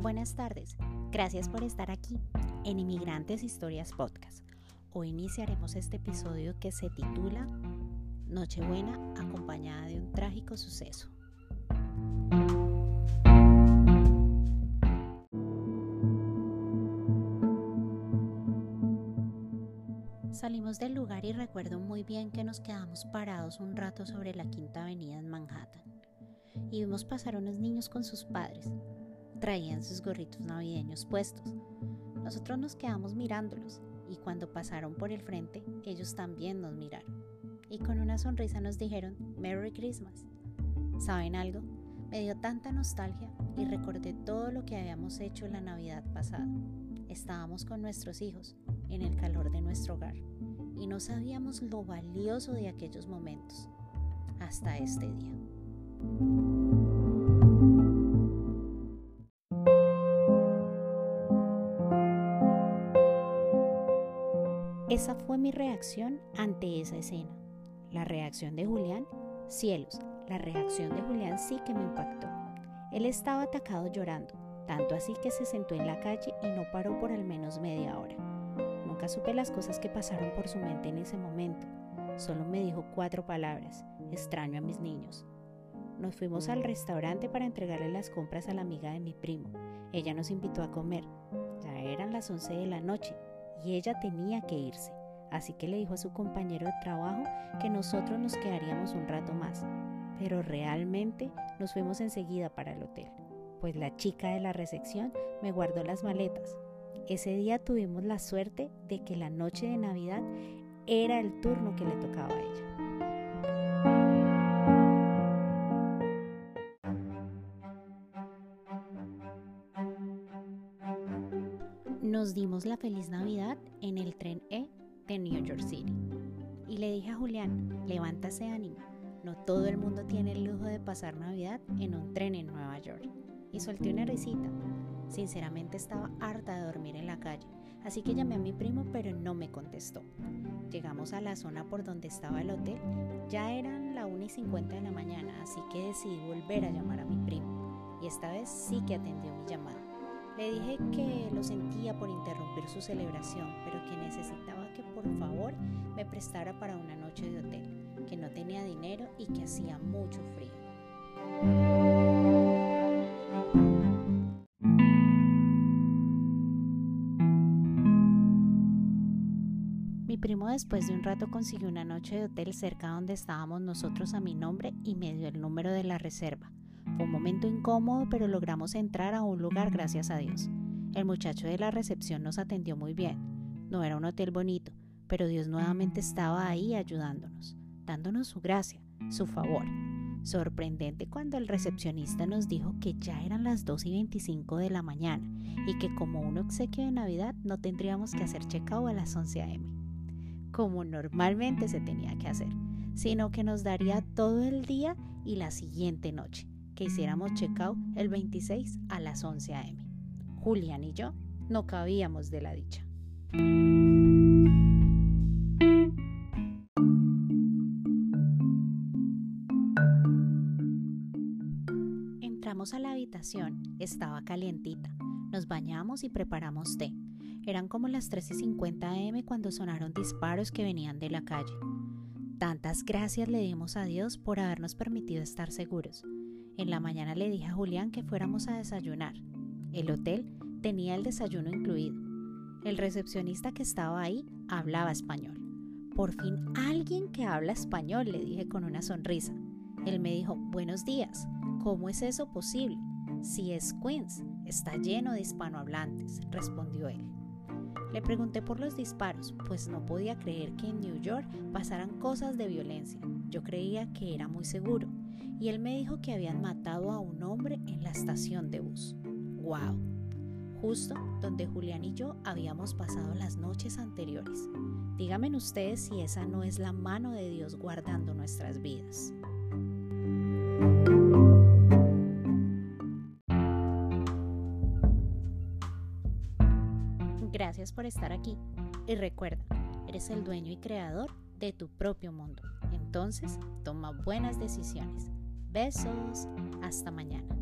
Buenas tardes, gracias por estar aquí en Inmigrantes Historias Podcast. Hoy iniciaremos este episodio que se titula Nochebuena acompañada de un trágico suceso. Salimos del lugar y recuerdo muy bien que nos quedamos parados un rato sobre la Quinta Avenida en Manhattan y vimos pasar unos niños con sus padres. Traían sus gorritos navideños puestos. Nosotros nos quedamos mirándolos y cuando pasaron por el frente, ellos también nos miraron. Y con una sonrisa nos dijeron Merry Christmas. ¿Saben algo? Me dio tanta nostalgia y recordé todo lo que habíamos hecho la Navidad pasada. Estábamos con nuestros hijos, en el calor de nuestro hogar, y no sabíamos lo valioso de aquellos momentos, hasta este día. Esa fue mi reacción ante esa escena. La reacción de Julián, cielos, la reacción de Julián sí que me impactó. Él estaba atacado llorando, tanto así que se sentó en la calle y no paró por al menos media hora. Nunca supe las cosas que pasaron por su mente en ese momento. Solo me dijo cuatro palabras, extraño a mis niños. Nos fuimos al restaurante para entregarle las compras a la amiga de mi primo. Ella nos invitó a comer. Ya eran las 11 de la noche y ella tenía que irse, así que le dijo a su compañero de trabajo que nosotros nos quedaríamos un rato más, pero realmente nos fuimos enseguida para el hotel, pues la chica de la recepción me guardó las maletas. Ese día tuvimos la suerte de que la noche de Navidad era el turno que le tocaba a ella. Nos dimos la feliz Navidad en el tren E de New York City. Y le dije a Julián, levántase ánimo, no todo el mundo tiene el lujo de pasar Navidad en un tren en Nueva York. Y solté una risita. Sinceramente estaba harta de dormir en la calle, así que llamé a mi primo pero no me contestó. Llegamos a la zona por donde estaba el hotel, ya eran la 1 y 50 de la mañana, así que decidí volver a llamar a mi primo. Y esta vez sí que atendió mi llamada. Le dije que lo sentía por interrumpir su celebración, pero que necesitaba que por favor me prestara para una noche de hotel, que no tenía dinero y que hacía mucho frío. Mi primo después de un rato consiguió una noche de hotel cerca donde estábamos nosotros a mi nombre y me dio el número de la reserva. Fue un momento incómodo, pero logramos entrar a un lugar gracias a Dios. El muchacho de la recepción nos atendió muy bien. No era un hotel bonito, pero Dios nuevamente estaba ahí ayudándonos, dándonos su gracia, su favor. Sorprendente cuando el recepcionista nos dijo que ya eran las 2 y 25 de la mañana y que como un obsequio de Navidad no tendríamos que hacer check-out a las 11 a.m., como normalmente se tenía que hacer, sino que nos daría todo el día y la siguiente noche que hiciéramos check-out el 26 a las 11 a.m. Julián y yo no cabíamos de la dicha. Entramos a la habitación, estaba calientita. Nos bañamos y preparamos té. Eran como las 3 y 50 am cuando sonaron disparos que venían de la calle. Tantas gracias le dimos a Dios por habernos permitido estar seguros. En la mañana le dije a Julián que fuéramos a desayunar. El hotel tenía el desayuno incluido. El recepcionista que estaba ahí hablaba español. Por fin alguien que habla español, le dije con una sonrisa. Él me dijo, buenos días, ¿cómo es eso posible? Si es Queens, está lleno de hispanohablantes, respondió él. Le pregunté por los disparos, pues no podía creer que en New York pasaran cosas de violencia. Yo creía que era muy seguro y él me dijo que habían matado a un hombre en la estación de bus. ¡Wow! Justo donde Julián y yo habíamos pasado las noches anteriores. Díganme ustedes si esa no es la mano de Dios guardando nuestras vidas. Gracias por estar aquí y recuerda, eres el dueño y creador de tu propio mundo. Entonces, toma buenas decisiones. Besos. Hasta mañana.